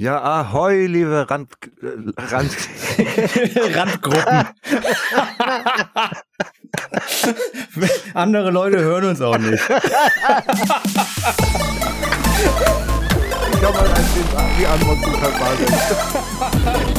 Ja, ahoi, liebe Rand, Rand Randgruppen. Andere Leute hören uns auch nicht. Ich ein bisschen die Antwort zu verpassen.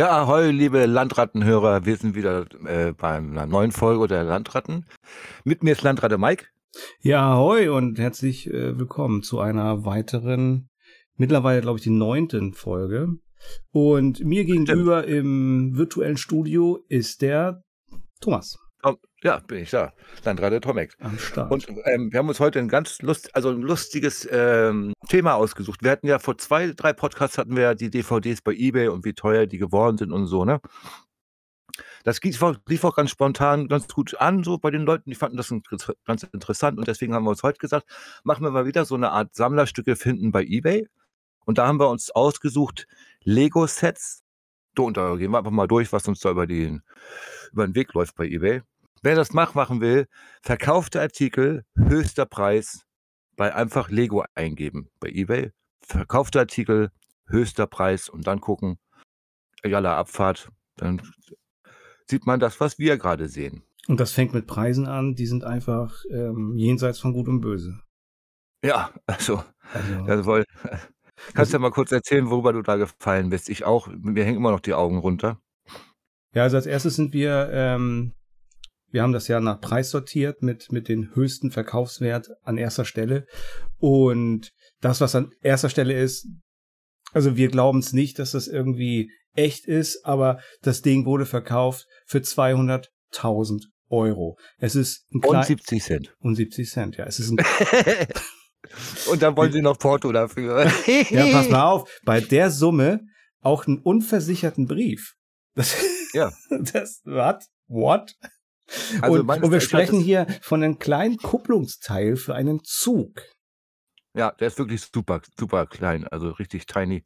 Ja, ahoi, liebe Landrattenhörer. Wir sind wieder äh, bei einer neuen Folge der Landratten. Mit mir ist Landratte Mike. Ja, hoi und herzlich äh, willkommen zu einer weiteren, mittlerweile glaube ich die neunten Folge. Und mir gegenüber im virtuellen Studio ist der Thomas ja, bin ich da. Landratte Tomek. am Start. Und ähm, wir haben uns heute ein ganz lust, also ein lustiges ähm, Thema ausgesucht. Wir hatten ja vor zwei, drei Podcasts hatten wir ja die DVDs bei eBay und wie teuer die geworden sind und so, ne? Das lief auch, lief auch ganz spontan, ganz gut an, so bei den Leuten. Die fanden das ganz interessant und deswegen haben wir uns heute gesagt, machen wir mal wieder so eine Art Sammlerstücke finden bei eBay. Und da haben wir uns ausgesucht Lego-Sets. So, und da gehen wir einfach mal durch, was uns da über den, über den Weg läuft bei eBay. Wer das macht, machen will, verkaufte Artikel, höchster Preis, bei einfach Lego eingeben bei eBay. Verkaufte Artikel, höchster Preis und dann gucken, jalla Abfahrt, dann sieht man das, was wir gerade sehen. Und das fängt mit Preisen an, die sind einfach ähm, jenseits von Gut und Böse. Ja, also, Also, das kannst du ja mal kurz erzählen, worüber du da gefallen bist. Ich auch, mir hängen immer noch die Augen runter. Ja, also als erstes sind wir, ähm, wir haben das ja nach Preis sortiert mit, mit den höchsten Verkaufswert an erster Stelle. Und das, was an erster Stelle ist, also wir glauben es nicht, dass das irgendwie echt ist, aber das Ding wurde verkauft für 200.000 Euro. Es ist ein Und klein, 70 Cent. und 70 Cent, ja. Es ist ein, und dann wollen sie noch Porto dafür. ja, pass mal auf, bei der Summe auch einen unversicherten Brief. Das, Ja. das, what? What? Also und, und wir Erachtens sprechen hier von einem kleinen Kupplungsteil für einen Zug. Ja, der ist wirklich super, super klein, also richtig tiny.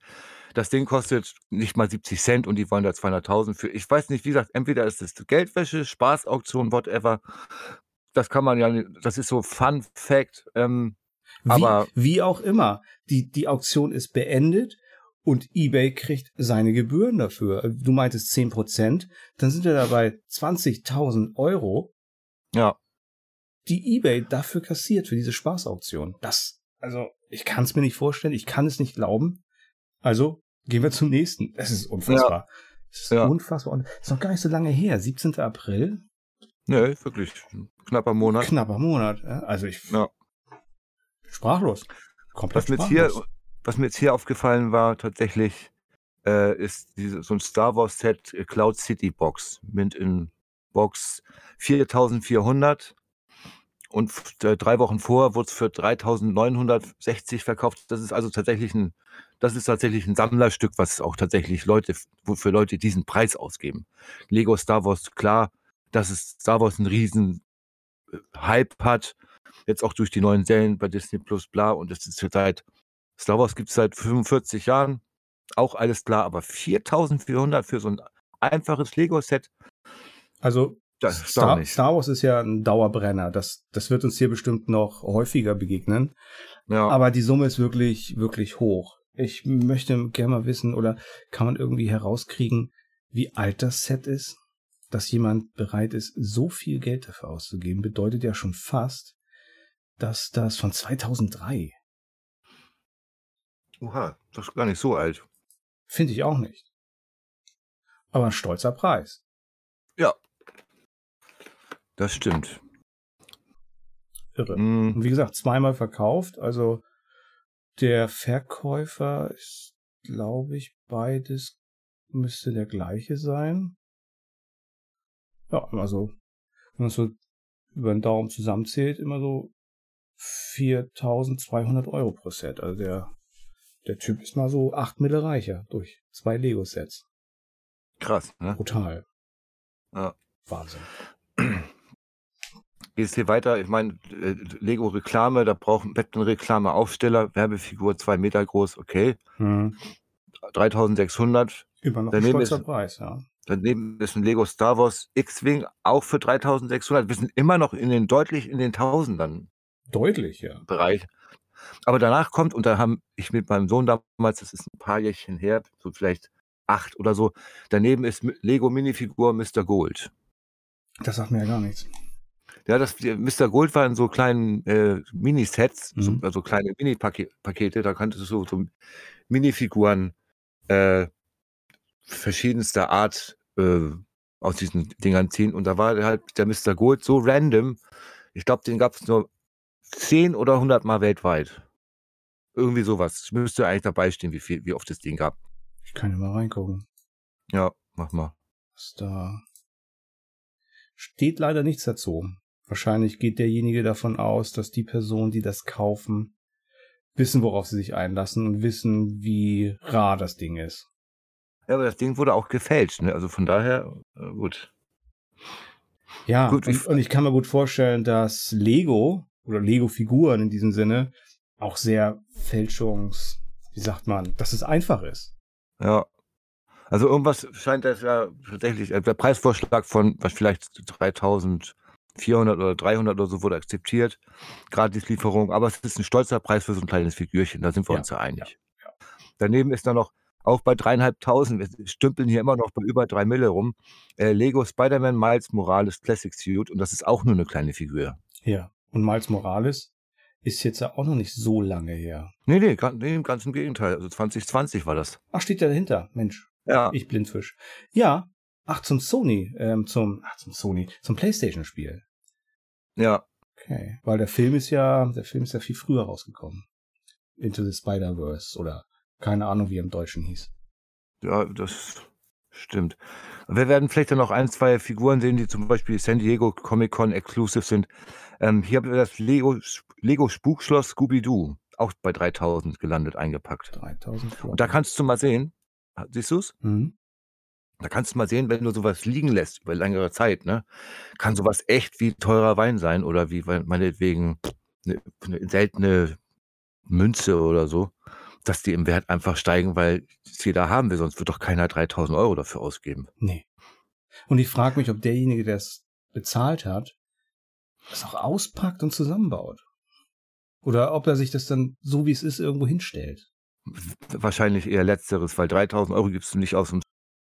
Das Ding kostet nicht mal 70 Cent und die wollen da 200.000 für. Ich weiß nicht, wie gesagt, entweder ist es Geldwäsche, Spaßauktion, whatever. Das kann man ja, nicht- das ist so Fun Fact. Ähm, Wie, Aber- wie auch immer, die, die Auktion ist beendet und eBay kriegt seine Gebühren dafür. Du meintest 10%, dann sind wir dabei 20.000 Euro, ja, die eBay dafür kassiert für diese Spaßauktion. Das, also, ich kann es mir nicht vorstellen, ich kann es nicht glauben. Also, gehen wir zum nächsten. Das ist unfassbar. Das ist Ja. unfassbar. Und ist noch gar nicht so lange her. 17. April, ne, wirklich knapper Monat. knapper Monat. ja. Also ich Ja. sprachlos. Komplett Was jetzt hier. Was mir jetzt hier aufgefallen war, tatsächlich, äh, ist diese, so ein Star Wars Set äh, Cloud City Box. Mint in Box 4400. Und äh, drei Wochen vorher wurde es für 3960 verkauft. Das ist also tatsächlich ein, das ist tatsächlich ein Sammlerstück, was auch tatsächlich Leute, wofür Leute diesen Preis ausgeben. Lego Star Wars, klar, dass es Star Wars einen riesen äh, Hype hat. Jetzt auch durch die neuen Serien bei Disney Plus, bla. Und es ist seit, Star Wars gibt es seit 45 Jahren. Auch alles klar, aber 4400 für so ein einfaches Lego-Set, Also Star. Star Wars ist ja ein Dauerbrenner. Das, das wird uns hier bestimmt noch häufiger begegnen. Ja. Aber die Summe ist wirklich, wirklich hoch. Ich möchte gerne mal wissen, oder kann man irgendwie herauskriegen, wie alt das Set ist? Dass jemand bereit ist, so viel Geld dafür auszugeben, bedeutet ja schon fast, dass das von 2003, Oha, das ist gar nicht so alt. finde ich auch nicht. Aber ein stolzer Preis. Ja. Das stimmt. Irre. Mm, Und wie gesagt, zweimal verkauft. Also der Verkäufer ist, glaube ich, beides müsste der gleiche sein. Ja, also wenn man so über den Daumen zusammenzählt, immer so 4200 Euro pro Set. Also der, der Typ ist mal so 8 Mille reicher durch zwei Lego-Sets. krass, ne? Brutal. Ja. Wahnsinn. Geht es hier weiter? Ich meine, äh, Lego-Reklame, da braucht ein Reklame-Aufsteller, Werbefigur, zwei Meter groß, okay. Hm. 3600. Immer noch ein Daneben stolzer ist- Preis, ja. Daneben ist ein Lego Star Wars X-Wing auch für 3600. Wir sind immer noch in den deutlich in den Tausendern. Deutlich, ja. Bereich. Aber danach kommt, und da haben ich mit meinem Sohn damals, das ist ein paar Jährchen her, so vielleicht acht oder so, daneben ist Lego Minifigur Mr. Gold. Das sagt mir ja gar nichts. Ja, das Mr. Gold war in so kleinen äh, Minisets, mhm. so, also kleine Mini-Pakete, da konntest du so, so Minifiguren äh, verschiedenster Art äh, aus diesen Dingern ziehen. Und da war halt der Mr. Gold so random. Ich glaube, den gab es nur 10 oder 100 Mal weltweit. Irgendwie sowas. Ich müsste eigentlich dabei stehen, wie, viel, wie oft es den gab. Ich kann ja mal reingucken. Ja, mach mal. Was da steht leider nichts dazu. Wahrscheinlich geht derjenige davon aus, dass die Personen, die das kaufen, wissen, worauf sie sich einlassen und wissen, wie rar das Ding ist. Ja, aber das Ding wurde auch gefälscht, ne? Also von daher, äh, gut. Ja, gut, und, und ich kann mir gut vorstellen, dass Lego oder Lego-Figuren in diesem Sinne auch sehr fälschungs, wie sagt man, dass es einfach ist. Ja. Also irgendwas scheint das ja tatsächlich, äh, der Preisvorschlag von was vielleicht 3400 oder 300 oder so wurde akzeptiert, Gratislieferung, aber es ist ein stolzer Preis für so ein kleines Figürchen, da sind wir ja, uns ja einig. Ja, ja. Daneben ist da noch auch bei dreieinhalbtausend, wir stümpeln hier immer noch bei über drei Mille rum, äh, Lego Spider-Man Miles Morales Classic Suit und das ist auch nur eine kleine Figur. Ja, und Miles Morales ist jetzt ja auch noch nicht so lange her. Nee, nee, nee, ganz im Gegenteil. Also 2020 war das. Ach, steht ja dahinter. Mensch. Ja. Ich Blindfisch. Ja. Ach, zum Sony, ähm, zum, ach, zum Sony, zum Playstation-Spiel. Ja. Okay. Weil der Film ist ja, der Film ist ja viel früher rausgekommen. Into the Spider-Verse oder keine Ahnung, wie er im Deutschen hieß. Ja, das stimmt. Wir werden vielleicht dann noch ein, zwei Figuren sehen, die zum Beispiel San Diego Comic Con Exclusive sind. Ähm, hier haben wir das Lego, Lego Spukschloss Scooby-Doo, auch bei 3000 gelandet, eingepackt. 3000 Und da kannst du mal sehen, siehst du es? Mhm. Da kannst du mal sehen, wenn du sowas liegen lässt über längere Zeit, ne, kann sowas echt wie teurer Wein sein oder wie meinetwegen eine, eine seltene Münze oder so, dass die im Wert einfach steigen, weil es jeder haben will, sonst wird doch keiner 3000 Euro dafür ausgeben. Nee. Und ich frage mich, ob derjenige, der es bezahlt hat, das auch auspackt und zusammenbaut. Oder ob er sich das dann so wie es ist irgendwo hinstellt. Wahrscheinlich eher letzteres, weil 3000 Euro gibst du nicht aus, um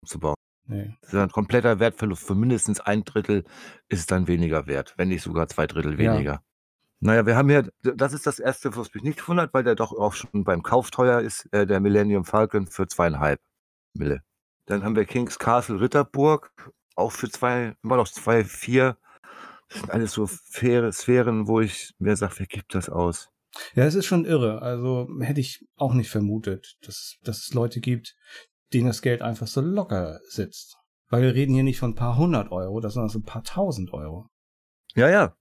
zu bauen. Nee. Das ist ein kompletter Wertverlust. Für mindestens ein Drittel ist es dann weniger wert, wenn nicht sogar zwei Drittel weniger. Ja. Naja, wir haben hier, das ist das erste, was mich nicht wundert, weil der doch auch schon beim Kauf teuer ist, äh, der Millennium Falcon für zweieinhalb Mille. Dann haben wir Kings Castle Ritterburg, auch für zwei, immer noch zwei, vier. Das sind alles so faire Sphären, wo ich mir sage, wer gibt das aus? Ja, es ist schon irre. Also hätte ich auch nicht vermutet, dass, dass es Leute gibt, denen das Geld einfach so locker sitzt. Weil wir reden hier nicht von ein paar hundert Euro, sondern so ein paar tausend Euro. Ja, ja.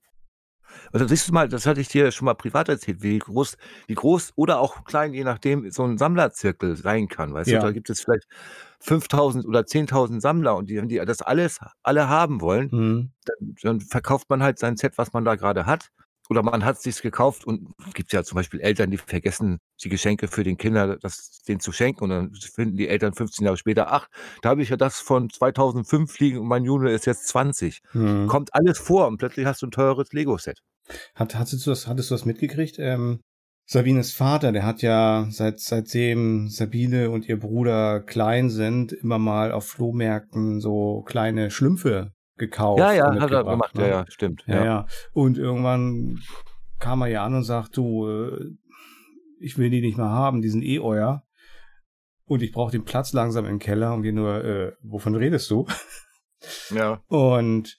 Also siehst du mal, das hatte ich dir schon mal privat erzählt, wie groß, wie groß oder auch klein, je nachdem, so ein Sammlerzirkel sein kann. Weißt ja. du, da gibt es vielleicht 5000 oder 10.000 Sammler und die, wenn die das alles alle haben wollen, mhm. dann, dann, verkauft man halt sein Set, was man da gerade hat. Oder man hat es sich gekauft und es gibt ja zum Beispiel Eltern, die vergessen, die Geschenke für den Kinder, das denen zu schenken und dann finden die Eltern 15 Jahre später, ach, da habe ich ja das von 2005 liegen und mein Junge ist jetzt 20. Mhm. Kommt alles vor und plötzlich hast du ein teures Lego-Set. Hat, hattest, du das, hattest du das mitgekriegt? Ähm, Sabines Vater, der hat ja seit seitdem Sabine und ihr Bruder klein sind, immer mal auf Flohmärkten so kleine Schlümpfe gekauft. Ja, ja, hat er gemacht, ne? ja, ja, stimmt. Ja, ja, ja. Und irgendwann kam er ja an und sagt, du, äh, ich will die nicht mehr haben, die sind eh euer. Und ich brauche den Platz langsam im Keller und wir nur, äh, wovon redest du? Ja. Und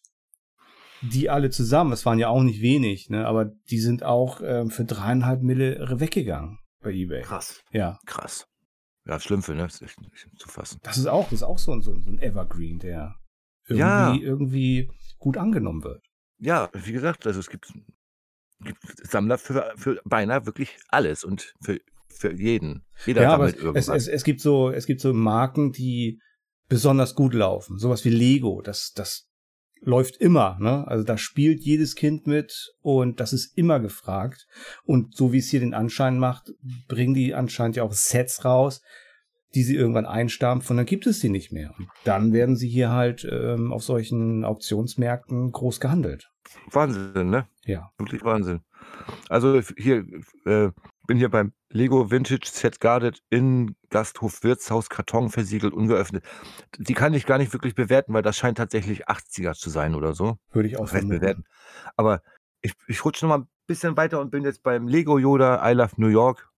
die alle zusammen, es waren ja auch nicht wenig, ne, aber die sind auch ähm, für dreieinhalb Mille weggegangen bei eBay. Krass. Ja. Krass. Ja, Schlümpfe, ne? Das ist echt nicht zu fassen. Das ist auch, das ist auch so ein, so ein Evergreen, der irgendwie, ja. irgendwie gut angenommen wird. Ja, wie gesagt, also es gibt, gibt Sammler für, für beinahe wirklich alles und für, für jeden. Jeder ja, sammelt irgendwas. Es, es, es, gibt so, es gibt so Marken, die besonders gut laufen. Sowas wie Lego, das, das läuft immer, ne? Also da spielt jedes Kind mit und das ist immer gefragt. Und so wie es hier den Anschein macht, bringen die anscheinend ja auch Sets raus, die sie irgendwann einstampfen und dann gibt es sie nicht mehr. Und dann werden sie hier halt ähm, auf solchen Auktionsmärkten groß gehandelt. Wahnsinn, ne? Ja. Wirklich Wahnsinn. Also hier, äh, bin hier beim Lego Vintage Set Guarded in Gasthof Wirtshaus, Karton versiegelt, ungeöffnet. Die kann ich gar nicht wirklich bewerten, weil das scheint tatsächlich 80er zu sein oder so. Würde ich auch bewerten? Aber ich, ich rutsche noch mal ein bisschen weiter und bin jetzt beim Lego Yoda I Love New York.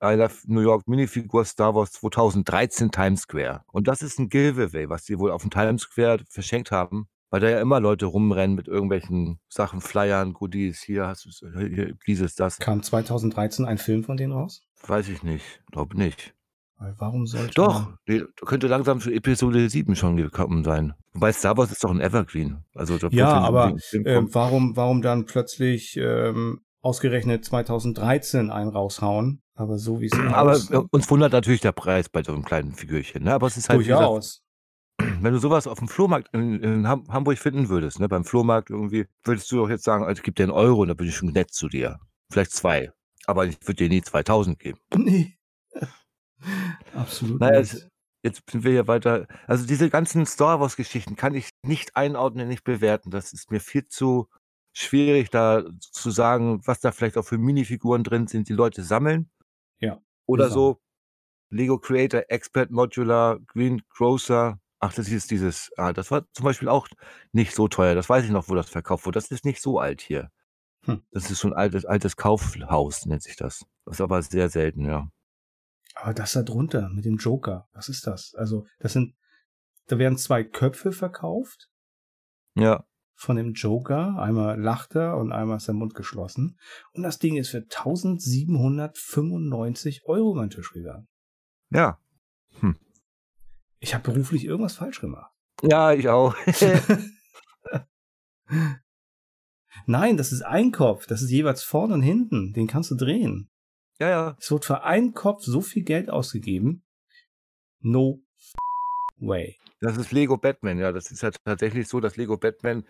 Love New York Minifigur Star Wars 2013 Times Square. Und das ist ein Giveaway, was die wohl auf dem Times Square verschenkt haben, weil da ja immer Leute rumrennen mit irgendwelchen Sachen, Flyern, Goodies, hier hast du hier, dieses, das. Kam 2013 ein Film von denen raus? Weiß ich nicht. Glaube nicht. Weil warum sollte Doch, nee, könnte langsam für Episode 7 schon gekommen sein. Wobei Star Wars ist doch ein Evergreen. Also Ja, aber, kommen. warum, warum dann plötzlich ähm, ausgerechnet 2013 einen raushauen? Aber so wie es Aber aus- äh, uns wundert natürlich der Preis bei so einem kleinen Figürchen. Ne? Aber es ist halt, wie gesagt, durchaus. wenn du sowas auf dem Flohmarkt in, in Ham Hamburg finden würdest, ne? beim Flohmarkt irgendwie, würdest du doch jetzt sagen, also, gib dir einen Euro und dann bin ich schon nett zu dir. Vielleicht zwei. Aber ich würde dir nie 2000 geben. Nee. Absolut Naja, nicht. jetzt sind wir hier weiter. Also diese ganzen Star Wars-Geschichten kann ich nicht einordnen, nicht bewerten. Das ist mir viel zu schwierig, da zu sagen, was da vielleicht auch für Minifiguren drin sind, die Leute sammeln. Ja, Oder so Lego Creator, Expert Modular, Green Grocer. Ach, das ist dieses, ah, das war zum Beispiel auch nicht so teuer. Das weiß ich noch, wo das verkauft wurde. Das ist nicht so alt hier. Hm. Das ist schon ein altes, altes Kaufhaus, nennt sich das. Das ist aber sehr selten, ja. Aber das da drunter mit dem Joker, was ist das? Also, das sind, da werden zwei Köpfe verkauft Ja, von dem Joker. Einmal lacht er und einmal ist der Mund geschlossen. Und das Ding ist für 1795 Euro über den Tisch gegangen. ja. Ich habe beruflich irgendwas falsch gemacht. Ja, ich auch. Nein, das ist ein Kopf. Das ist jeweils vorne und hinten. Den kannst du drehen. ja, ja. Es wird für einen Kopf so viel Geld ausgegeben. No way. Das ist Lego Batman, ja. Das ist ja tatsächlich so, dass Lego Batman.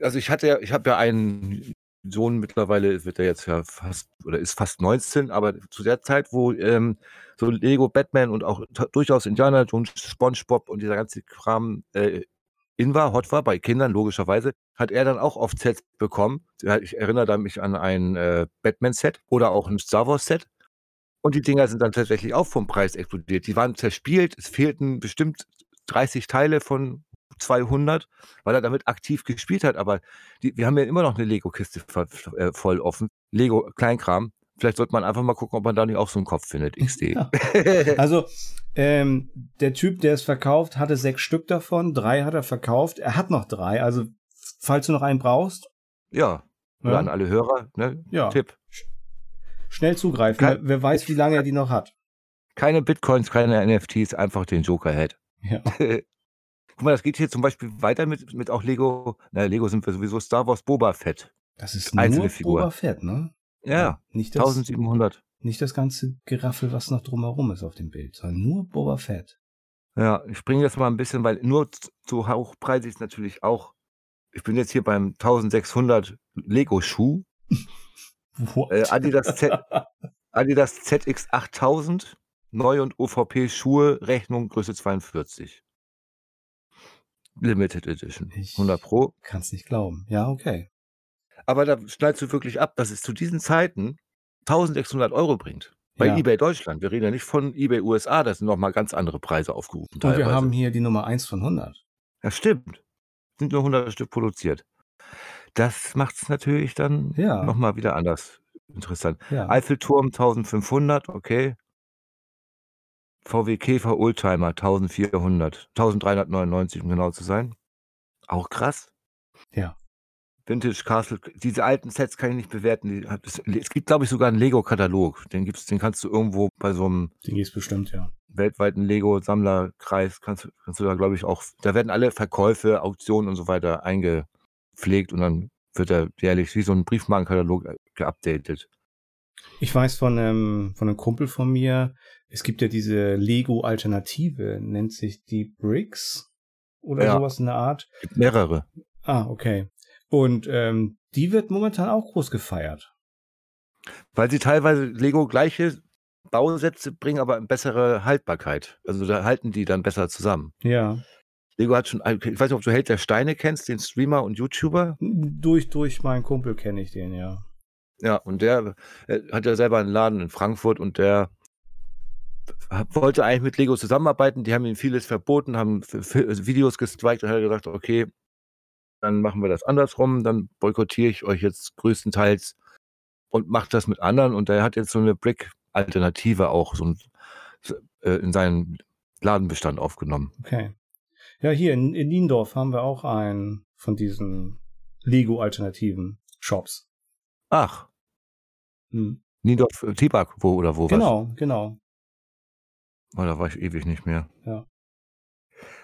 Also ich hatte ja, ich habe ja einen Sohn mittlerweile, wird er jetzt ja fast oder ist fast 19, aber zu der Zeit, wo ähm, so Lego Batman und auch durchaus Indiana Jones, SpongeBob und dieser ganze Kram äh, in war, hot war, bei Kindern logischerweise, hat er dann auch oft Sets bekommen. Ich erinnere da mich an ein äh, Batman-Set oder auch ein Star Wars-Set. Und die Dinger sind dann tatsächlich auch vom Preis explodiert. Die waren zerspielt, es fehlten bestimmt 30 Teile von 200, weil er damit aktiv gespielt hat. Aber die, wir haben ja immer noch eine Lego-Kiste voll, äh, voll offen. Lego Kleinkram. Vielleicht sollte man einfach mal gucken, ob man da nicht auch so einen Kopf findet. XD. Ja. Also, ähm, der Typ, der es verkauft, hatte sechs Stück davon. Drei hat er verkauft. Er hat noch drei. Also, falls du noch einen brauchst, ja. Oder Ja. an alle Hörer, ne? Ja. Tipp. schnell zugreifen. Kein- Wer, wer weiß, wie lange er die noch hat. Keine Bitcoins, keine NFTs, einfach den Joker-Head. Ja. Guck mal, das geht hier zum Beispiel weiter mit, mit auch Lego. Na, Lego sind wir sowieso Star Wars Boba Fett. Das ist Einzelne nur Figur. Boba Fett, ne? Ja, Nicht das, 1700. nicht das ganze Geraffel, was noch drumherum ist auf dem Bild, sondern nur Boba Fett. Ja, ich springe jetzt mal ein bisschen, weil nur z- so hochpreisig ist natürlich auch. Ich bin jetzt hier beim 1600 Lego-Schuh. What? Äh, Adidas, Z, Adidas ZX 8000. Neu- und OVP-Schuhe, Rechnung Größe 42. Limited Edition. Ich- 100 Pro. Kannst nicht glauben. Ja, okay. Aber da schneidest du wirklich ab, dass es zu diesen Zeiten 1600 Euro bringt. Bei Ja. eBay Deutschland. Wir reden ja nicht von eBay USA, da sind nochmal ganz andere Preise aufgerufen. Und wir haben hier die Nummer 1 von 100. Ja, stimmt. Sind nur 100 Stück produziert. Das macht es natürlich dann Ja. nochmal wieder anders interessant. Ja. Eiffelturm 1500, okay. VW Käfer Oldtimer 1400, 1399 um genau zu sein. Auch krass. Ja. Vintage Castle, diese alten Sets kann ich nicht bewerten. Hat- es, es gibt, glaube ich, sogar einen Lego-Katalog. Den gibt's, den kannst du irgendwo bei so einem Den gibt's bestimmt, ja. weltweiten Lego-Sammlerkreis kannst, du- kannst du da, glaube ich, auch, da werden alle Verkäufe, Auktionen und so weiter eingepflegt und dann wird er jährlich wie so ein Briefmarkenkatalog äh, geupdatet. Ich weiß von einem, von einem Kumpel von mir, es gibt ja diese Lego-Alternative, nennt sich die Bricks oder Ja. sowas in der Art. Gibt mehrere. Ah, okay. Und ähm, die wird momentan auch groß gefeiert. Weil sie teilweise Lego gleiche Bausätze bringen aber bessere Haltbarkeit. Also da halten die dann besser zusammen. Ja. Lego hat schon, ich weiß nicht, ob du Held der Steine kennst, den Streamer und YouTuber. Durch, durch meinen Kumpel kenne ich den, ja. Ja, und der äh, hat ja selber einen Laden in Frankfurt und der wollte eigentlich mit Lego zusammenarbeiten. Die haben ihm vieles verboten, haben Videos gestrikt und hat gesagt, okay, dann machen wir das andersrum, dann boykottiere ich euch jetzt größtenteils und mache das mit anderen. Und der hat jetzt so eine Brick-Alternative auch so äh, in seinen Ladenbestand aufgenommen. Okay. Ja, hier in, in Niendorf haben wir auch einen von diesen Lego-alternativen Shops. Ach. Hm. Niendorf, äh, Tibak, wo oder wo? Genau, was? genau. Oh, da war ich ewig nicht mehr. Ja.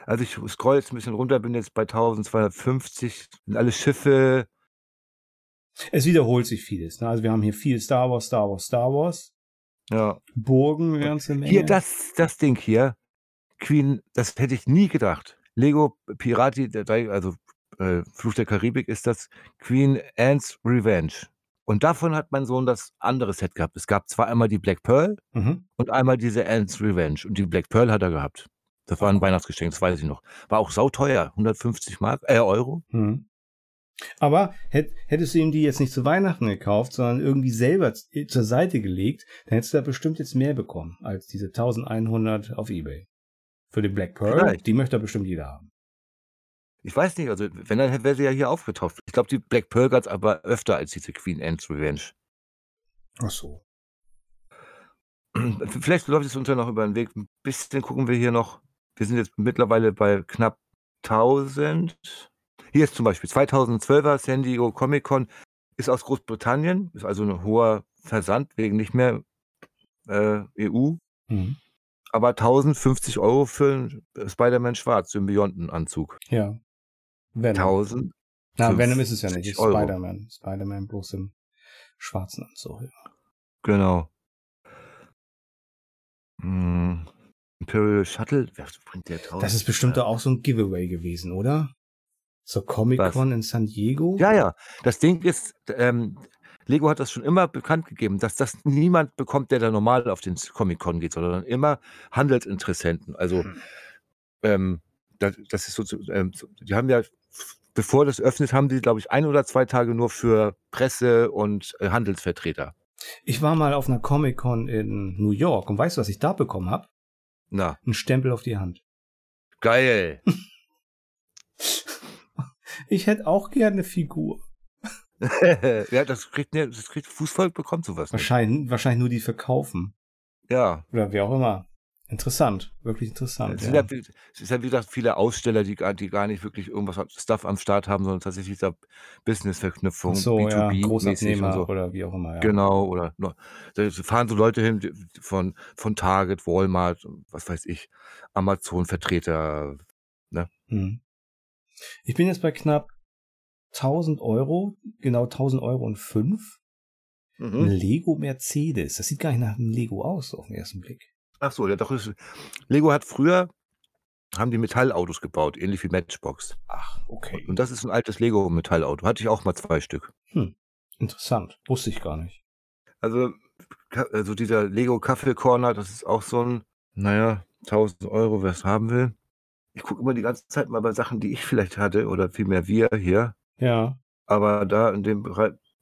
Also ich scroll jetzt ein bisschen runter, bin jetzt bei 1250, sind alle Schiffe. Es wiederholt sich vieles. Ne? Also wir haben hier viel Star Wars, Star Wars, Star Wars. Ja. Burgen, ganze Menge. Hier, das, das Ding hier, Queen, das hätte ich nie gedacht. Lego Pirati, also äh, Fluch der Karibik ist das Queen Anne's Revenge. Und davon hat mein Sohn das andere Set gehabt. Es gab zwar einmal die Black Pearl mhm. und einmal diese Anne's Revenge. Und die Black Pearl hat er gehabt. Das war ein Weihnachtsgeschenk, das weiß ich noch. War auch sauteuer, 150 Mark, äh, Euro. Mhm. Aber hätt, hättest du ihm die jetzt nicht zu Weihnachten gekauft, sondern irgendwie selber zur Seite gelegt, dann hättest du da bestimmt jetzt mehr bekommen als diese 1100 auf Ebay. Für den Black Pearl, Vielleicht. die möchte bestimmt jeder haben. Ich weiß nicht, also wenn, dann wäre sie ja hier aufgetaucht. Ich glaube, die Black Pearl gab es aber öfter als diese Queen Anne's Revenge. Ach so. Vielleicht läuft es uns ja noch über den Weg. Ein bisschen gucken wir hier noch. Wir sind jetzt mittlerweile bei knapp 1000. Hier ist zum Beispiel 2012er San Diego Comic Con. Ist aus Großbritannien. Ist also ein hoher Versand wegen nicht mehr äh, EU. Mhm aber 1050 Euro für einen Spider-Man Schwarz, Symbiontenanzug. Ja. Venom. 1000. Na, Venom ist es ja nicht, ist Spider-Man. Spider-Man bloß im schwarzen Anzug, ja. Genau. Hm. Imperial Shuttle, wer bringt der 1000? Das ist bestimmt auch so ein Giveaway gewesen, oder? So Comic-Con in San Diego? Ja, ja. Das Ding ist, ähm, Lego hat das schon immer bekannt gegeben, dass das niemand bekommt, der da normal auf den Comic-Con geht, sondern immer Handelsinteressenten. Also, mhm. ähm, das, das, ist so, ähm, die haben ja, bevor das öffnet, haben die, glaube ich, ein oder zwei Tage nur für Presse und äh, Handelsvertreter. Ich war mal auf einer Comic-Con in New York und weißt du, was ich da bekommen habe? Na. Ein Stempel auf die Hand. Geil. ich hätte auch gerne eine Figur. ja, das kriegt, das kriegt Fußvolk bekommt sowas. Wahrscheinlich, wahrscheinlich nur die verkaufen. Ja. Oder wie auch immer. Interessant, wirklich interessant. Es, ja. Ja, es ist ja, wie gesagt, viele Aussteller, die, die gar nicht wirklich irgendwas Stuff am Start haben, sondern tatsächlich da Business-Verknüpfung, so, B2B, ja, Großabnehmer so. oder wie auch immer. Ja. Genau, oder da fahren so Leute hin von, von Target, Walmart, was weiß ich, Amazon-Vertreter. Ne? Hm. Ich bin jetzt bei knapp 1000 Euro, genau 1000 Euro und 5. Mhm. Lego Mercedes. Das sieht gar nicht nach einem Lego aus, auf den ersten Blick. Ach so, ja, doch. Ist, Lego hat früher, haben die Metallautos gebaut, ähnlich wie Matchbox. Ach, okay. Und das ist ein altes Lego-Metallauto. Hatte ich auch mal zwei Stück. Hm, interessant. Wusste ich gar nicht. Also, also dieser Lego Kaffee Corner, das ist auch so ein, naja, 1000 Euro, wer es haben will. Ich gucke immer die ganze Zeit mal bei Sachen, die ich vielleicht hatte, oder vielmehr wir hier. Ja. Aber da in dem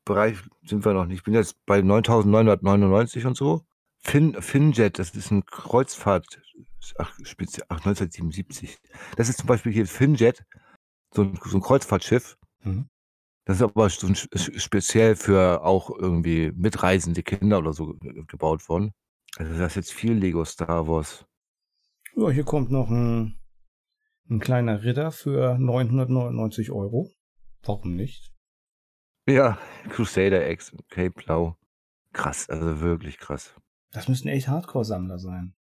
Bereich sind wir noch nicht. Ich bin jetzt bei 9.999 und so. Fin Finjet, das ist ein Kreuzfahrt, ach, speziell, ach, 1977. Das ist zum Beispiel hier Finjet, so ein, so ein Kreuzfahrtschiff. Mhm. Das ist aber so ein, speziell für auch irgendwie mitreisende Kinder oder so gebaut worden. Also das ist jetzt viel Lego Star Wars. Ja, hier kommt noch ein, ein kleiner Ritter für 999 Euro. Warum nicht? Ja, Crusader X, Cape Blau. Krass, also wirklich krass. Das müssen echt Hardcore-Sammler sein.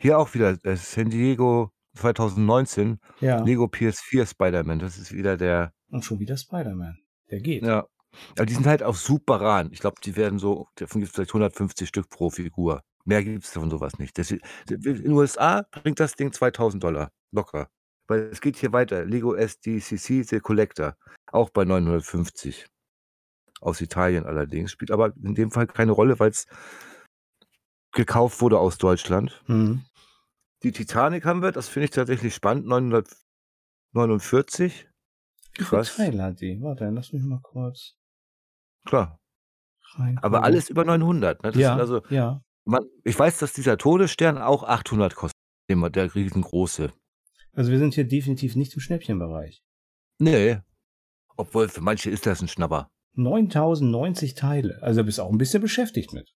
Hier auch wieder äh, San Diego 2019. Ja. Lego PS4 Spider-Man. Das ist wieder der. Und schon wieder Spider-Man. Der geht. Ja. Aber die sind halt auch super ran. Ich glaube, die werden so, davon gibt es vielleicht 150 Stück pro Figur. Mehr gibt es von sowas nicht. Das, in den USA bringt das Ding 2000 Dollar. Locker. Weil es geht hier weiter. Lego SDCC The Collector. Auch bei 950. Aus Italien allerdings. Spielt aber in dem Fall keine Rolle, weil es gekauft wurde aus Deutschland. Mhm. Die Titanic haben wir, das finde ich tatsächlich spannend, 949. Wie viele Krass. Teile hat die? Warte, lass mich mal kurz Klar, rein. aber alles über 900. Ne? Ja, also, ja. man, ich weiß, dass dieser Todesstern auch 800 kostet, der riesengroße. Also wir sind hier definitiv nicht im Schnäppchenbereich. Nee, obwohl für manche ist das ein Schnapper. 9090 Teile. Also bist auch ein bisschen beschäftigt mit.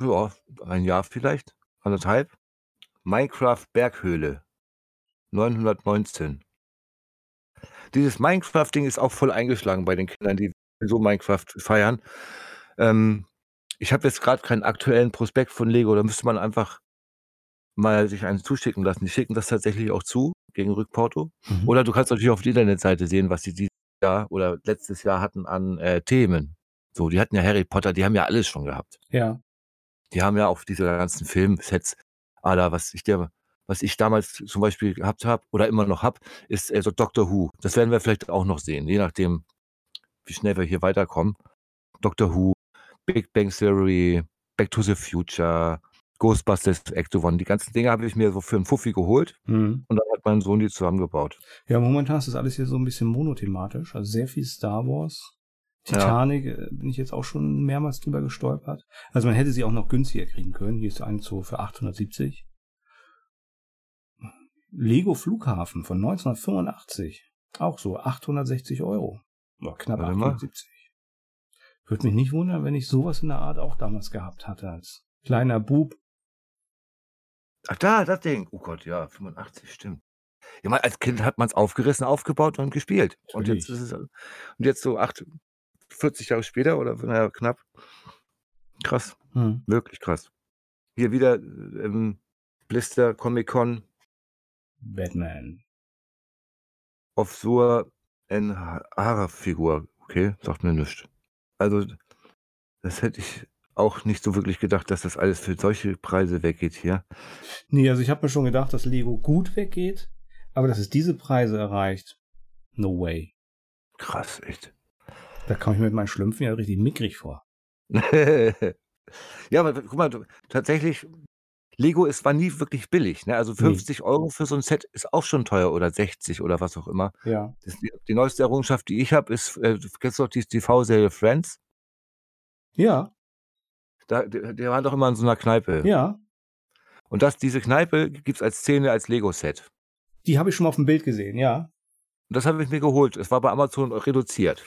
Ja, ein Jahr vielleicht, anderthalb. Minecraft Berghöhle, 919. Dieses Minecraft-Ding ist auch voll eingeschlagen bei den Kindern, die so Minecraft feiern. Ähm, ich habe jetzt gerade keinen aktuellen Prospekt von Lego, da müsste man einfach mal sich einen zuschicken lassen. Die schicken das tatsächlich auch zu, gegen Rückporto. Mhm. Oder du kannst natürlich auf der Internetseite sehen, was die dieses Jahr oder letztes Jahr hatten an äh, Themen. So, die hatten ja Harry Potter, die haben ja alles schon gehabt. Ja. Die haben ja auf diese ganzen Filmsets, Alter, was ich dir, was ich damals zum Beispiel gehabt habe oder immer noch hab, ist äh, so Doctor Who. Das werden wir vielleicht auch noch sehen, je nachdem, wie schnell wir hier weiterkommen. Doctor Who, Big Bang Theory, Back to the Future, Ghostbusters Act One. Die ganzen Dinge habe ich mir so für einen Fuffi geholt Mhm. und dann hat mein Sohn die zusammengebaut. Ja, momentan ist das alles hier so ein bisschen monothematisch. Also sehr viel Star Wars. Ja. Titanic äh, bin ich jetzt auch schon mehrmals drüber gestolpert. Also man hätte sie auch noch günstiger kriegen können. Hier ist eine so für 870. Lego Flughafen von 1985. Auch so 860 Euro. Oder knapp Warte mal. 870. Würde mich nicht wundern, wenn ich sowas in der Art auch damals gehabt hatte als kleiner Bub. Ach da, das Ding. Oh Gott, ja, 85, stimmt. Ja, man, als Kind hat man es aufgerissen, aufgebaut und gespielt. Und jetzt ist Natürlich. es und jetzt so acht, 40 Jahre später oder naja, knapp. Krass, Hm. wirklich krass. Hier wieder ähm, Blister Comic Con Batman. auf so ein Haarfigur. Okay, sagt mir nichts. Also, das hätte ich auch nicht so wirklich gedacht, dass das alles für solche Preise weggeht hier. Nee, also ich habe mir schon gedacht, dass Lego gut weggeht, aber dass es diese Preise erreicht, no way. Krass, echt. Da kam ich mit meinen Schlümpfen ja richtig mickrig vor. ja, aber guck mal, du, tatsächlich, Lego ist, war nie wirklich billig. Ne? Also 50 Euro für so ein Set ist auch schon teuer oder 60 oder was auch immer. Ja. Das, die, die neueste Errungenschaft, die ich habe, ist, äh, du kennst doch die TV-Serie Friends? Ja, Da, die, die waren doch immer in so einer Kneipe. ja. Und das, diese Kneipe gibt es als Szene als Lego-Set. Die habe ich schon mal auf dem Bild gesehen, ja. Und das habe ich mir geholt. Es war bei Amazon reduziert.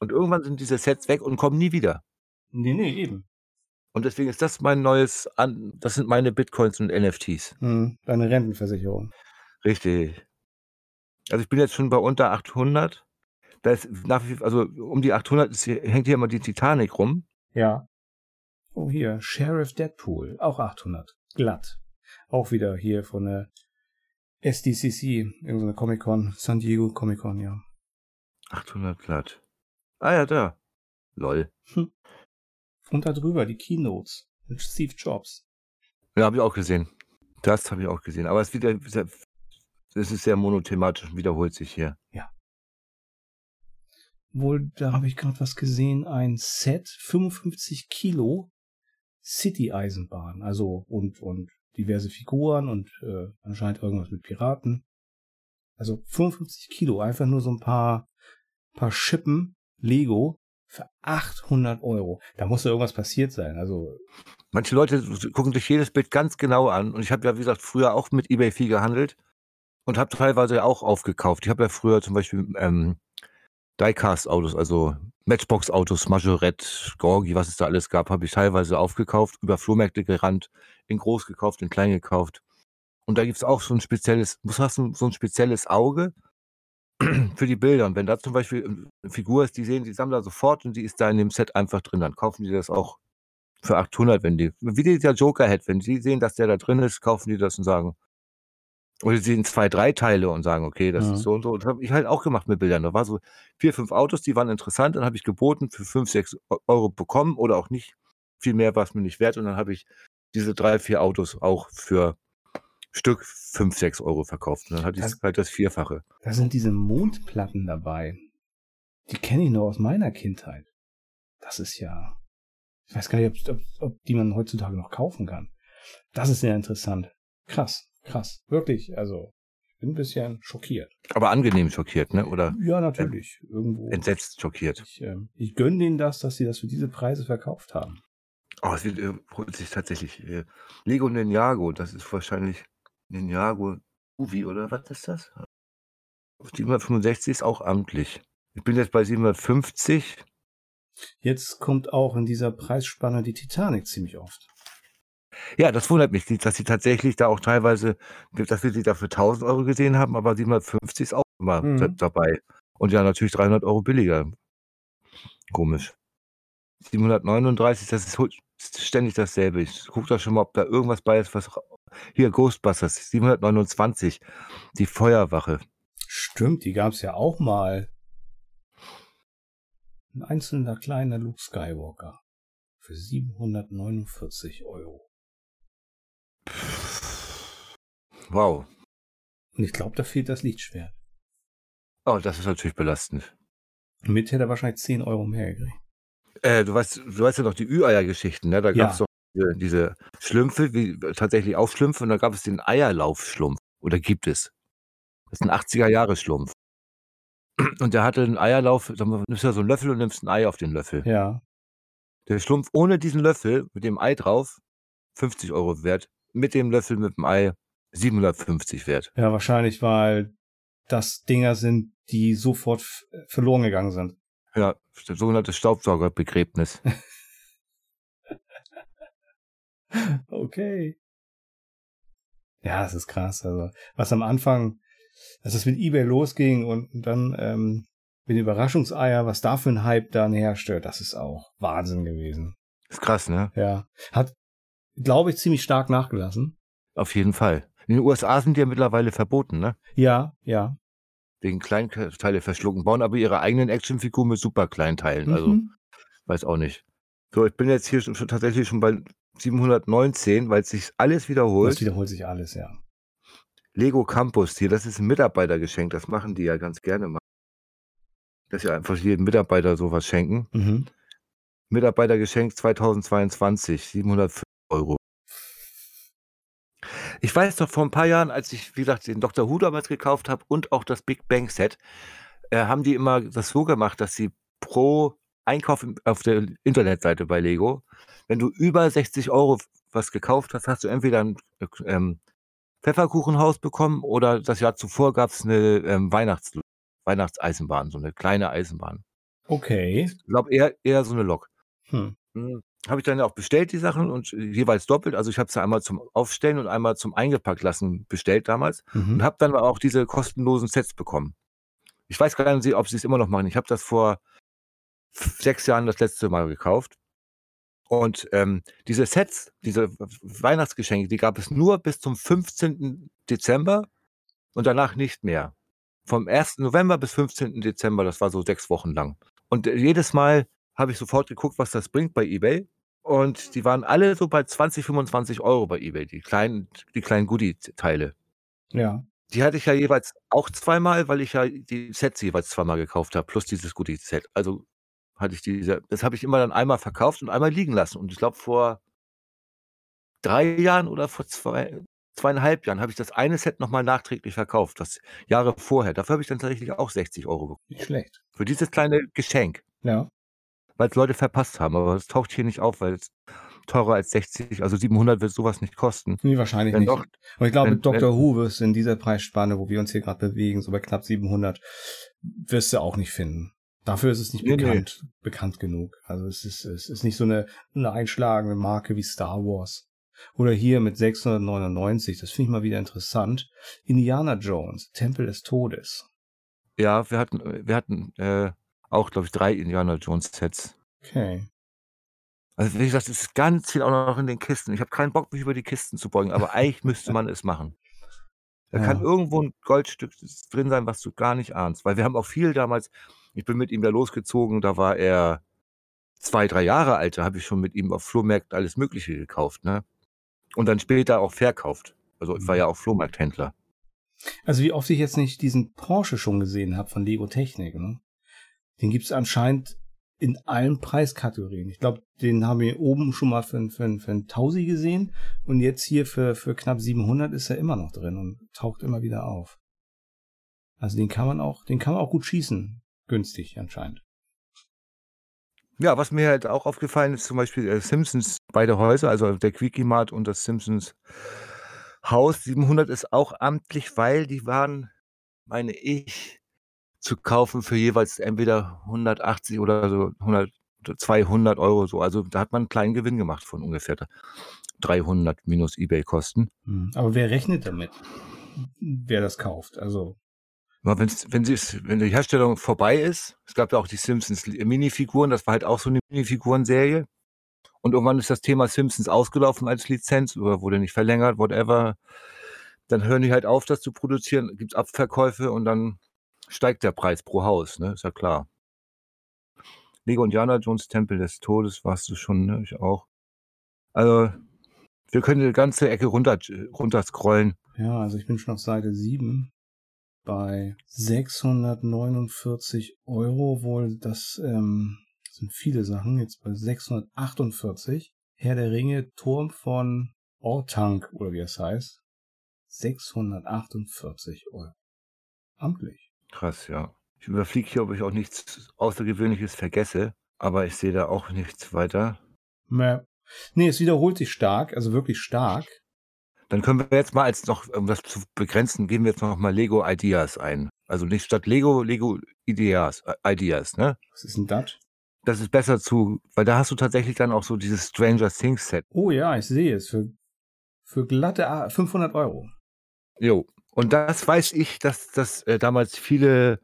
Und irgendwann sind diese Sets weg und kommen nie wieder. Nee, nee, eben. Und deswegen ist das mein neues, An das sind meine Bitcoins und NFTs. Hm, deine Rentenversicherung. Richtig. Also ich bin jetzt schon bei unter 800. Da ist nach wie also um die 800 ist hängt hier immer die Titanic rum. Ja. Oh, hier, Sheriff Deadpool, auch 800. Glatt. Auch wieder hier von der SDCC, irgendeine Comic-Con, San Diego Comic-Con, ja. 800 glatt. Ah ja, da. Lol. Und da drüber die Keynotes mit Steve Jobs. Ja, habe ich auch gesehen. Das habe ich auch gesehen. Aber es ist wieder, sehr- es ist sehr monothematisch und wiederholt sich hier. Wohl, da habe ich gerade was gesehen, ein Set, 55 Kilo City-Eisenbahn, also und, und diverse Figuren und äh, anscheinend irgendwas mit Piraten. Also 55 Kilo, einfach nur so ein paar, paar Schippen Lego für 800 Euro. Da muss ja irgendwas passiert sein. Also, Manche Leute gucken sich jedes Bild ganz genau an. Und ich habe ja, wie gesagt, früher auch mit eBay viel gehandelt und habe teilweise auch aufgekauft. Ich habe ja früher zum Beispiel ähm, Diecast-Autos, also Matchbox-Autos, Majorette, Gorgi, was es da alles gab, habe ich teilweise aufgekauft, über Flohmärkte gerannt, in groß gekauft, in klein gekauft. Und da gibt es auch so ein spezielles, muss hast so ein spezielles Auge für die Bilder. Und wenn da zum Beispiel eine Figur ist, die sehen die Sammler sofort und die ist da in dem Set einfach drin, dann kaufen die das auch für 800, wenn die, wie dieser Joker-Head, wenn die sehen, dass der da drin ist, kaufen die das und sagen, oder sie sehen zwei, drei Teile und sagen, okay, das Mhm. ist so und so. Das habe ich halt auch gemacht mit Bildern. Da war so vier, fünf Autos, die waren interessant, dann habe ich geboten, für fünf, sechs Euro bekommen oder auch nicht. Viel mehr war es mir nicht wert und dann habe ich diese drei, vier Autos auch für Stück fünf, sechs Euro verkauft. Und dann hatte ich Das- halt das Vierfache. da sind diese Mondplatten dabei. Die kenne ich nur aus meiner Kindheit. Das ist ja Ich weiß gar nicht, ob, ob, ob die man heutzutage noch kaufen kann. Das ist sehr interessant. Krass, krass. Wirklich, also ich bin ein bisschen schockiert. Aber angenehm schockiert, ne? Oder Ja, natürlich. Irgendwo. entsetzt schockiert. Ich, ähm, ich gönne denen das, dass sie das für diese Preise verkauft haben. Oh, es wird, äh, holt sich tatsächlich äh, Lego Ninjago. Das ist wahrscheinlich Ninjago Uvi, oder was ist das? 765 ist auch amtlich. Ich bin jetzt bei 750. Jetzt kommt auch in dieser Preisspanne die Titanic ziemlich oft. Ja, das wundert mich, dass sie tatsächlich da auch teilweise, dass wir sie da für 1000 Euro gesehen haben, aber 750 ist auch immer Mhm. da- dabei. Und ja, natürlich 300 Euro billiger. Komisch. 739, das ist ständig dasselbe. Ich gucke da schon mal, ob da irgendwas bei ist, was. Hier, Ghostbusters, 729, die Feuerwache. Stimmt, die gab es ja auch mal. Ein einzelner kleiner Luke Skywalker. Für 749 Euro. Wow. Und ich glaube, da fehlt das Lichtschwert. Oh, das ist natürlich belastend. Mit hätte er wahrscheinlich 10 Euro mehr gekriegt. Äh, du weißt, du weißt ja noch die Ü-Eier-Geschichten, ne? Da Ja. gab es doch diese, diese Schlümpfe, wie tatsächlich auch Schlümpfe, und da gab es den Eierlaufschlumpf. Oder gibt es? Das ist ein 80er-Jahre-Schlumpf. Und der hatte einen Eierlauf, mal, nimmst ja so einen Löffel und nimmst ein Ei auf den Löffel. Ja. Der Schlumpf ohne diesen Löffel, mit dem Ei drauf, 50 Euro wert. Mit dem Löffel mit dem Ei 750 wert. Ja, wahrscheinlich, weil das Dinger sind, die sofort verloren gegangen sind. Ja, das sogenannte Staubsaugerbegräbnis. Okay. Ja, das ist krass. Also, was am Anfang, als es mit eBay losging und dann ähm, mit Überraschungseier, was da für ein Hype dann herrschte, das ist auch Wahnsinn gewesen. Ist krass, ne? Ja. Hat, glaube ich, ziemlich stark nachgelassen. Auf jeden Fall. In den USA sind die ja mittlerweile verboten, ne? Ja, ja. Wegen Kleinteile verschlucken, bauen aber ihre eigenen Actionfiguren mit super Kleinteilen. Also, Mhm. weiß auch nicht. So, ich bin jetzt hier schon, schon tatsächlich schon bei 719, weil sich alles wiederholt. Das wiederholt sich alles, ja. Lego Campus hier, das ist ein Mitarbeitergeschenk, das machen die ja ganz gerne mal. Dass sie einfach jedem Mitarbeiter sowas schenken. Mhm. Mitarbeitergeschenk 2022, 705 Euro. Ich weiß doch, vor ein paar Jahren, als ich, wie gesagt, den Dr. Who damals gekauft habe und auch das Big Bang Set, äh, haben die immer das so gemacht, dass sie pro Einkauf auf der Internetseite bei Lego, wenn du über 60 Euro was gekauft hast, hast du entweder ein äh, ähm, Pfefferkuchenhaus bekommen oder das Jahr zuvor gab es eine ähm, Weihnachts Weihnachtseisenbahn, so eine kleine Eisenbahn. Okay. Ich glaube eher, eher so eine Lok. Hm. Habe ich dann ja auch bestellt, die Sachen, und äh, jeweils doppelt. Also ich habe sie einmal zum Aufstellen und einmal zum Eingepackt lassen bestellt damals Mhm. und habe dann auch diese kostenlosen Sets bekommen. Ich weiß gar nicht, ob sie es immer noch machen. Ich habe das vor sechs Jahren das letzte Mal gekauft. Und ähm, diese Sets, diese Weihnachtsgeschenke, die gab es nur bis zum 15. Dezember und danach nicht mehr. Vom 1. November bis 15. Dezember, das war so sechs Wochen lang. Und äh, jedes Mal habe ich sofort geguckt, was das bringt bei eBay. Und die waren alle so bei 20, 25 Euro bei eBay, die kleinen, die kleinen Goodie-Teile. Ja. Die hatte ich ja jeweils auch zweimal, weil ich ja die Sets jeweils zweimal gekauft habe, plus dieses Goodie-Set. Also hatte ich diese, das habe ich immer dann einmal verkauft und einmal liegen lassen. Und ich glaube, vor drei Jahren oder vor zwei, zweieinhalb Jahren habe ich das eine Set nochmal nachträglich verkauft, das Jahre vorher. Dafür habe ich dann tatsächlich auch 60 Euro bekommen. Nicht schlecht. Für dieses kleine Geschenk, Ja. Weil es Leute verpasst haben. Aber es taucht hier nicht auf, weil es teurer als 60, also 700 wird sowas nicht kosten. Nee, wahrscheinlich Wenn nicht. doch, Und ich glaube, wenn- mit Dr. Who wirst du in dieser Preisspanne, wo wir uns hier gerade bewegen, so bei knapp 700, wirst du auch nicht finden. Dafür ist es nicht Nee, nee. bekannt, bekannt genug. Also es ist, es ist nicht so eine, eine einschlagende Marke wie Star Wars. Oder hier mit 699, das finde ich mal wieder interessant. Indiana Jones, Tempel des Todes. Ja, wir hatten, wir hatten äh, auch, glaube ich, drei Indiana Jones Sets. Okay. Also wie gesagt, es ist ganz viel auch noch in den Kisten. Ich habe keinen Bock, mich über die Kisten zu beugen, aber eigentlich müsste man es machen. Da Ja. kann irgendwo ein Goldstück drin sein, was du gar nicht ahnst. Weil wir haben auch viel damals, ich bin mit ihm da losgezogen, da war er zwei, drei Jahre alt, da habe ich schon mit ihm auf Flohmärkten alles Mögliche gekauft, ne? Und dann später auch verkauft. Also ich war Mhm. ja auch Flohmarkthändler. Also wie oft ich jetzt nicht diesen Porsche schon gesehen habe von Lego Technik, ne? Den gibt's anscheinend in allen Preiskategorien. Ich glaube, den haben wir oben schon mal für, für, für einen Tausi gesehen und jetzt hier für, für knapp 700 ist er immer noch drin und taucht immer wieder auf. Also den kann man auch, den kann man auch gut schießen. Günstig anscheinend. Ja, was mir halt auch aufgefallen ist, zum Beispiel äh, Simpsons beide Häuser, also der Quickie-Mart und das Simpsons Haus 700 ist auch amtlich, weil die waren, meine ich, zu kaufen für jeweils entweder 180 oder so 100, 200 Euro so. Also da hat man einen kleinen Gewinn gemacht von ungefähr 300 minus eBay-Kosten. Hm, aber wer rechnet damit, wer das kauft? Also Wenn's, wenn, wenn die Herstellung vorbei ist, es gab ja auch die Simpsons Minifiguren, das war halt auch so eine Minifiguren-Serie. Und irgendwann ist das Thema Simpsons ausgelaufen als Lizenz oder wurde nicht verlängert, whatever. Dann hören die halt auf, das zu produzieren, gibt es Abverkäufe und dann steigt der Preis pro Haus, ne? Ist ja klar. Lego Indiana Jones Tempel des Todes warst du schon, ne? Ich auch. Also, wir können die ganze Ecke runter, runter scrollen. Ja, also ich bin schon auf Seite 7 bei 649 Euro, wohl das ähm, sind viele Sachen, jetzt bei 648. Herr der Ringe, Turm von Ortank, oder wie es heißt. 648 Euro. Amtlich. Krass, ja. Ich überfliege hier, ob ich auch nichts Außergewöhnliches vergesse, aber ich sehe da auch nichts weiter. Nee, es wiederholt sich stark, also wirklich stark. Dann können wir jetzt mal als noch, um das zu begrenzen, geben wir jetzt noch mal Lego Ideas ein. Also nicht statt Lego, Lego Ideas, äh, Ideas, ne? Was ist denn das? Das ist besser zu, weil da hast du tatsächlich dann auch so dieses Stranger Things Set. Oh ja, ich sehe es. Für, für glatte 500 Euro. Jo. Und das weiß ich, dass das äh, damals viele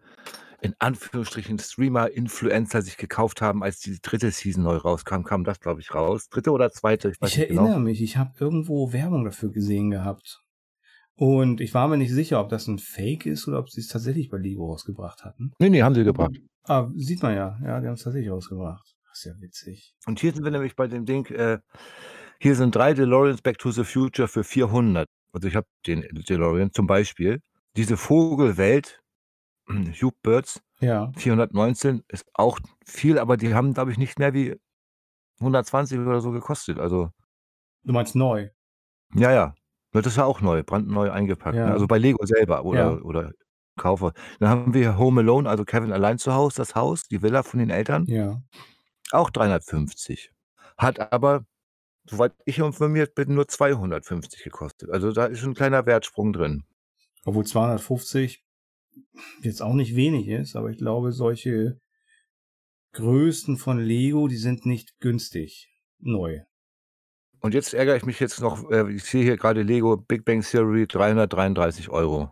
in Anführungsstrichen Streamer, Influencer sich gekauft haben, als die dritte Season neu rauskam, kam das, glaube ich, raus. Dritte oder zweite? Ich, ich erinnere genau. mich, ich habe irgendwo Werbung dafür gesehen gehabt. Und ich war mir nicht sicher, ob das ein Fake ist oder ob sie es tatsächlich bei Lego rausgebracht hatten. Nee, nee, haben sie gebracht. Ah, sieht man ja. Ja, die haben es tatsächlich rausgebracht. Das ist ja witzig. Und hier sind wir nämlich bei dem Ding, äh, hier sind drei DeLoreans Back to the Future für 400. Also ich habe den DeLorean zum Beispiel. Diese Vogelwelt Hugh Birds Ja. 419 ist auch viel, aber die haben, glaube ich, nicht mehr wie 120 oder so gekostet. Also Du meinst neu? ja, ja. Das ist ja auch neu, brandneu eingepackt, ne? Also bei Lego selber Ja. oder oder Kaufe. Dann haben wir Home Alone, also Kevin allein zu Hause, das Haus, die Villa von den Eltern. Ja. Auch 350. Hat aber, soweit ich informiert bin, nur 250 gekostet. Also da ist 'n kleiner Wertsprung drin. Obwohl 250 jetzt auch nicht wenig ist, aber ich glaube, solche Größen von Lego, die sind nicht günstig neu. Und jetzt ärgere ich mich jetzt noch, äh, ich sehe hier gerade Lego Big Bang Theory 333 Euro.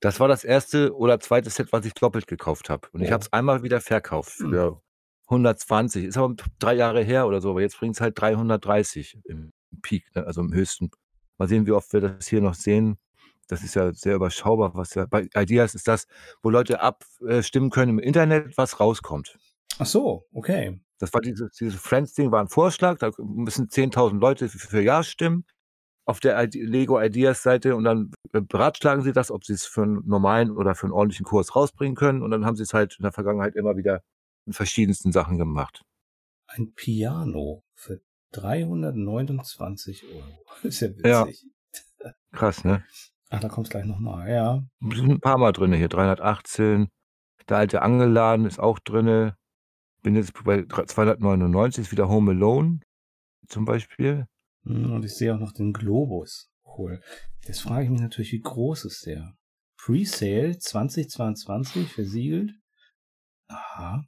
Das war das erste oder zweite Set, was ich doppelt gekauft habe. Und ich habe es einmal wieder verkauft hm. für 120. Ist aber drei Jahre her oder so, aber jetzt bringt es halt 330 im Peak, ne? also im höchsten. Mal sehen, wie oft wir das hier noch sehen. Das ist ja sehr überschaubar, was ja bei Ideas ist das, wo Leute abstimmen können im Internet, was rauskommt. Ach so, okay. Das war dieses, dieses Friends-Ding war ein Vorschlag, da müssen 10.000 Leute für, für Ja stimmen auf der Lego Ideas Seite und dann äh, beratschlagen sie das, ob sie es für einen normalen oder für einen ordentlichen Kurs rausbringen können und dann haben sie es halt in der Vergangenheit immer wieder verschiedensten Sachen gemacht. Ein Piano für 329 Euro. ist ja witzig. Ja. Krass, ne? Ach, da kommt es gleich nochmal, ja. Sind ein paar Mal drin hier, 318. Der alte Angeladen ist auch drin. Bin jetzt bei 299, ist wieder Home Alone zum Beispiel. Hm, und ich sehe auch noch den Globus. Cool. Jetzt frage ich mich natürlich, wie groß ist der? Presale 2022 versiegelt. Aha,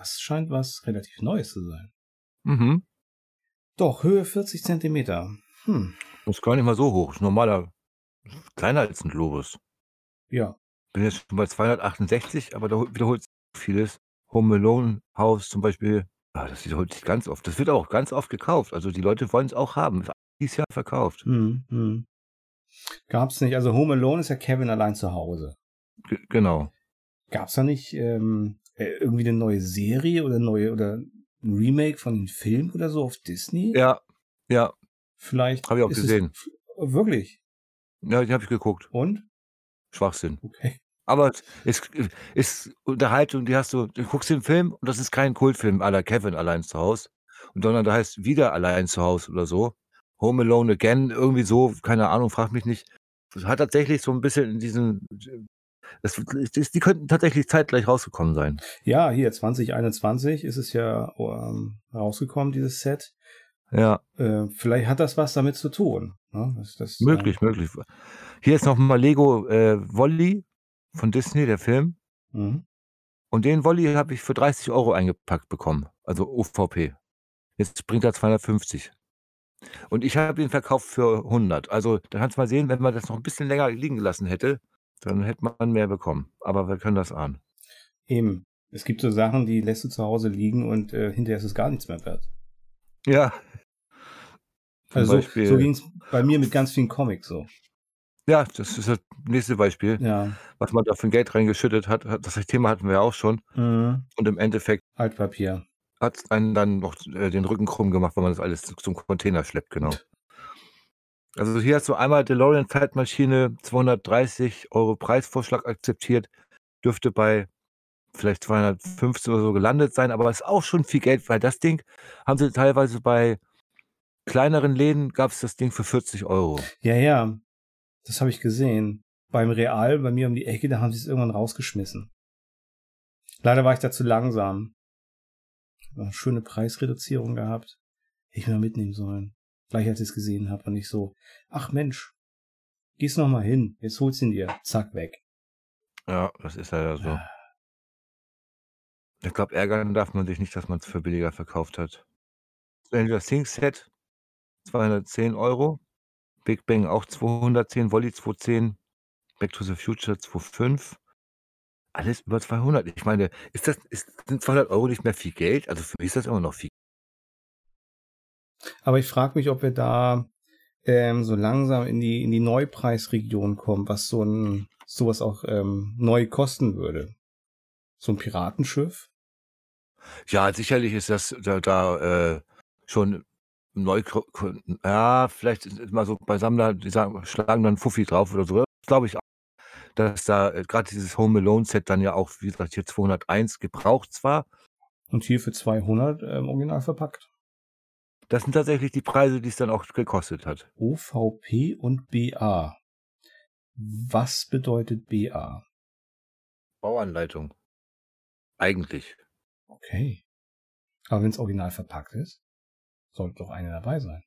das scheint was relativ Neues zu sein. Mhm. Doch, Höhe 40 Zentimeter. Hm. Das ist gar nicht mal so hoch. Ist normaler Kleiner als ein Globus. Ja. Bin jetzt schon bei 268, aber da wiederholt sich vieles. Home Alone Haus zum Beispiel, ah, das wiederholt sich ganz oft. Das wird auch ganz oft gekauft. Also die Leute wollen es auch haben. Ist dieses Jahr verkauft. Mhm, mhm. Gab's nicht, also Home Alone ist ja Kevin allein zu Hause. G genau. Gab's da nicht ähm, äh, irgendwie eine neue Serie oder neue oder ein Remake von dem Film oder so auf Disney? Ja, ja. Vielleicht. Habe ich auch gesehen. wirklich? Ja, die habe ich geguckt. Und? Schwachsinn. Okay. Aber es ist Unterhaltung, die hast du du guckst den Film und das ist kein Kultfilm à la Kevin allein zu Hause, sondern der heißt wieder allein zu Hause oder so. Home Alone Again, irgendwie so, keine Ahnung, frag mich nicht. Das hat tatsächlich so 'n bisschen in diesen das das die könnten tatsächlich zeitgleich rausgekommen sein. Ja, hier 2021 ist es ja, ähm, rausgekommen, dieses Set. Ja. Äh, vielleicht hat das was damit zu tun, ne? Das das, äh Möglich, möglich. Hier ist noch mal Lego, äh, Wall-E von Disney, der Film. Mhm. Und den Wall-E habe ich für 30 € eingepackt bekommen, also UVP. Jetzt bringt er 250. Und ich habe ihn verkauft für 100. Also, da kannst du mal sehen, wenn man das noch 'n bisschen länger liegen gelassen hätte, dann hätte man mehr bekommen. Aber wir können das ahnen. Eben. Es gibt so Sachen, die lässt du zu Hause liegen und, äh, hinterher ist es gar nichts mehr wert. Ja. Zum Also, so Beispiel so ging's bei mir mit ganz vielen Comics so. Ja, das ist das nächste Beispiel. Ja. Was man da für 'n Geld reingeschüttet hat hat das Thema hatten wir ja auch schon. Mhm. Und im Endeffekt Altpapier. hat's einen dann noch, äh, den Rücken krumm gemacht, wenn man das alles zum Container schleppt, genau. Also, hier hast du einmal DeLorean Zeitmaschine, 230 € Preisvorschlag akzeptiert, dürfte bei vielleicht 215 oder so gelandet sein, aber ist auch schon viel Geld, weil das Ding haben sie teilweise bei kleineren Läden gab's das Ding für 40 €. Ja, ja. Das habe ich gesehen. Beim Real bei mir um die Ecke, da haben sie's irgendwann rausgeschmissen. Leider war ich da zu langsam. War schöne Preisreduzierung gehabt. Hätte ich mal mitnehmen sollen. Gleich als ich's gesehen habe und ich so: „Ach Mensch, gehst noch mal hin, jetzt holst ihn dir.“ Zack, weg. Ja, das ist leider so. Ah. Ich glaube, ärgern darf man sich nicht, dass man's für billiger verkauft hat. Stranger Things Set, 210 €. Big Bang auch 210, Wall-E 210, Back to the Future 2,5. Alles über 200. Ich meine, ist das ist sind 200 € nicht mehr viel Geld? Also, für mich ist das immer noch viel. Aber ich frage mich, ob wir da, ähm, so langsam in die in die Neupreisregion kommen, was so 'n so was auch, ähm, neu kosten würde. So 'n Piratenschiff? Ja, sicherlich ist das da da, äh, schon neu ja, vielleicht mal so bei Sammlern, die sagen schlagen dann Fuffi drauf oder so. Glaube ich auch, dass da, äh, grad dieses Home Alone Set dann ja auch, wie gesagt, hier 201 gebraucht zwar. Und hier für 200, ähm, original verpackt. Das sind tatsächlich die Preise, die's dann auch gekostet hat. OVP und BA. Was bedeutet BA? Bauanleitung. Eigentlich. Okay. Aber wenn's original verpackt ist, sollte doch eine dabei sein.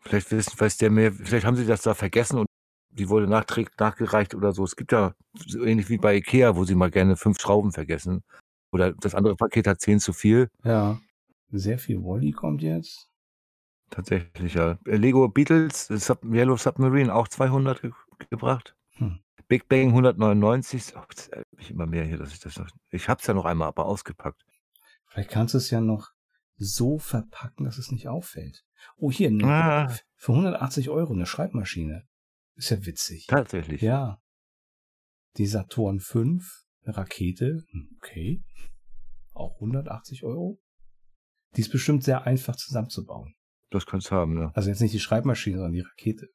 Vielleicht wissen weiß der mehr vielleicht haben sie das da vergessen und die wurde nachträglich nachgereicht oder so. Es gibt ja so ähnlich wie bei IKEA, wo sie mal gerne 5 Schrauben vergessen. Oder das andere Paket hat 10 zu viel. Ja. Sehr viel Wall-E kommt jetzt. Tatsächlich, ja. Äh, Lego Beatles, Sub Yellow Submarine auch 200 ge gebracht. Hm. Big Bang 199. Oh, das mich immer mehr hier, dass ich das noch ich habe es ja noch einmal, aber ausgepackt. Vielleicht kannst du's ja noch so verpacken, dass es nicht auffällt. Oh, hier, 'ne Ah. für 180 € 'ne Schreibmaschine. Ist ja witzig. Tatsächlich. Ja. Die Saturn V, 'ne Rakete. Hm, okay. Auch 180 €. Die ist bestimmt sehr einfach zusammenzubauen. Das kann's haben, ja. Also, jetzt nicht die Schreibmaschine, sondern die Rakete.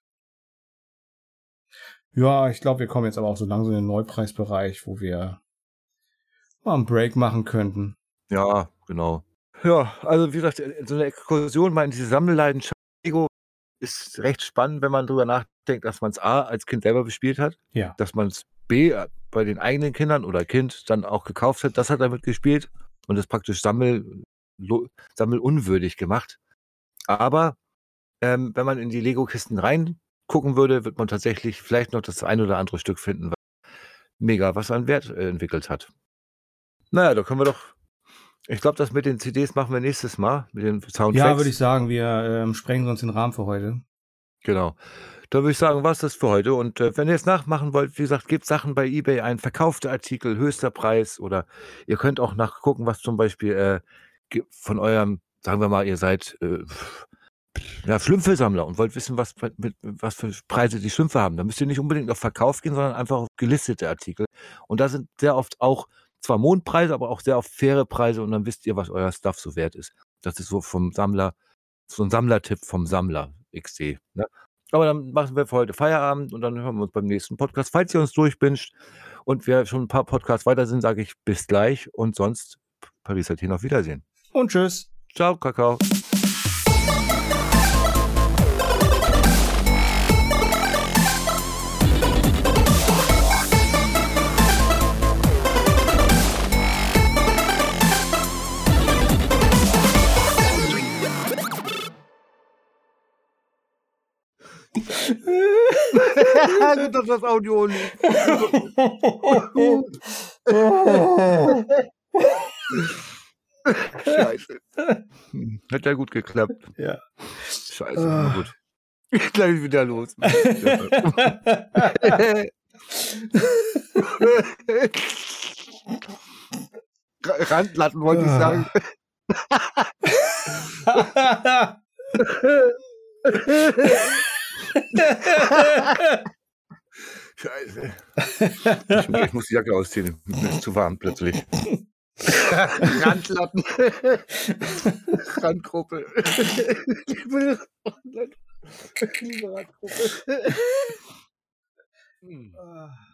Ja, ich glaube, wir kommen jetzt aber auch so langsam in den Neupreisbereich, wo wir mal 'n Break machen könnten. Ja, genau. Ja, also, wie gesagt, so 'ne Exkursion mal in diese Sammelleidenschaft Lego ist recht spannend, wenn man drüber nachdenkt, dass man's A als Kind selber bespielt hat, Ja. dass man's B äh, bei den eigenen Kindern oder Kind dann auch gekauft hat. Das hat damit gespielt und ist praktisch sammel sammelunwürdig gemacht. Aber, ähm, wenn man in die Lego-Kisten reingucken würde, wird man tatsächlich vielleicht noch das ein oder andere Stück finden, was mega was an Wert, äh, entwickelt hat. Na ja, da können wir doch ich glaube, das mit den CDs machen wir nächstes Mal, mit den Soundtracks. Ja, würde ich sagen, wir, ähm, sprengen sonst den Rahmen für heute. Genau. Dann würde ich sagen, war's das für heute. Und, äh, wenn ihr es nachmachen wollt, wie gesagt, gebt Sachen bei eBay ein, verkaufte Artikel, höchster Preis oder ihr könnt auch nachgucken, was zum Beispiel, äh, von eurem sagen wir mal, ihr seid, äh, ja, Schlümpfe-Sammler und wollt wissen, was mit was für Preise die Schlümpfe haben. Da müsst ihr nicht unbedingt auf Verkauf gehen, sondern einfach auf gelistete Artikel. Und da sind sehr oft auch zwar Mondpreise, aber auch sehr oft faire Preise und dann wisst ihr, was euer Stuff so wert ist. Das ist so vom Sammler so 'n Sammlertipp vom Sammler XD, ne? Aber dann machen wir für heute Feierabend und dann hören wir uns beim nächsten Podcast. Falls ihr uns durchbinscht und wir schon ein paar Podcasts weiter sind, sage ich bis gleich und sonst Paris Athen auf Wiedersehen. Und tschüss. Ciao, Kakao. Gut, dass das Audio nicht. Scheiße. Hm, Hat ja gut geklappt. Ja. Scheiße, Ah. gut. Gleich wieder los. Randlatten wollte ich sagen. Scheiße. Ich, ich muss die Jacke ausziehen. Mir ist zu warm plötzlich. Randlatten. Randgruppe. Liebe Randgruppe. Hm. Ah.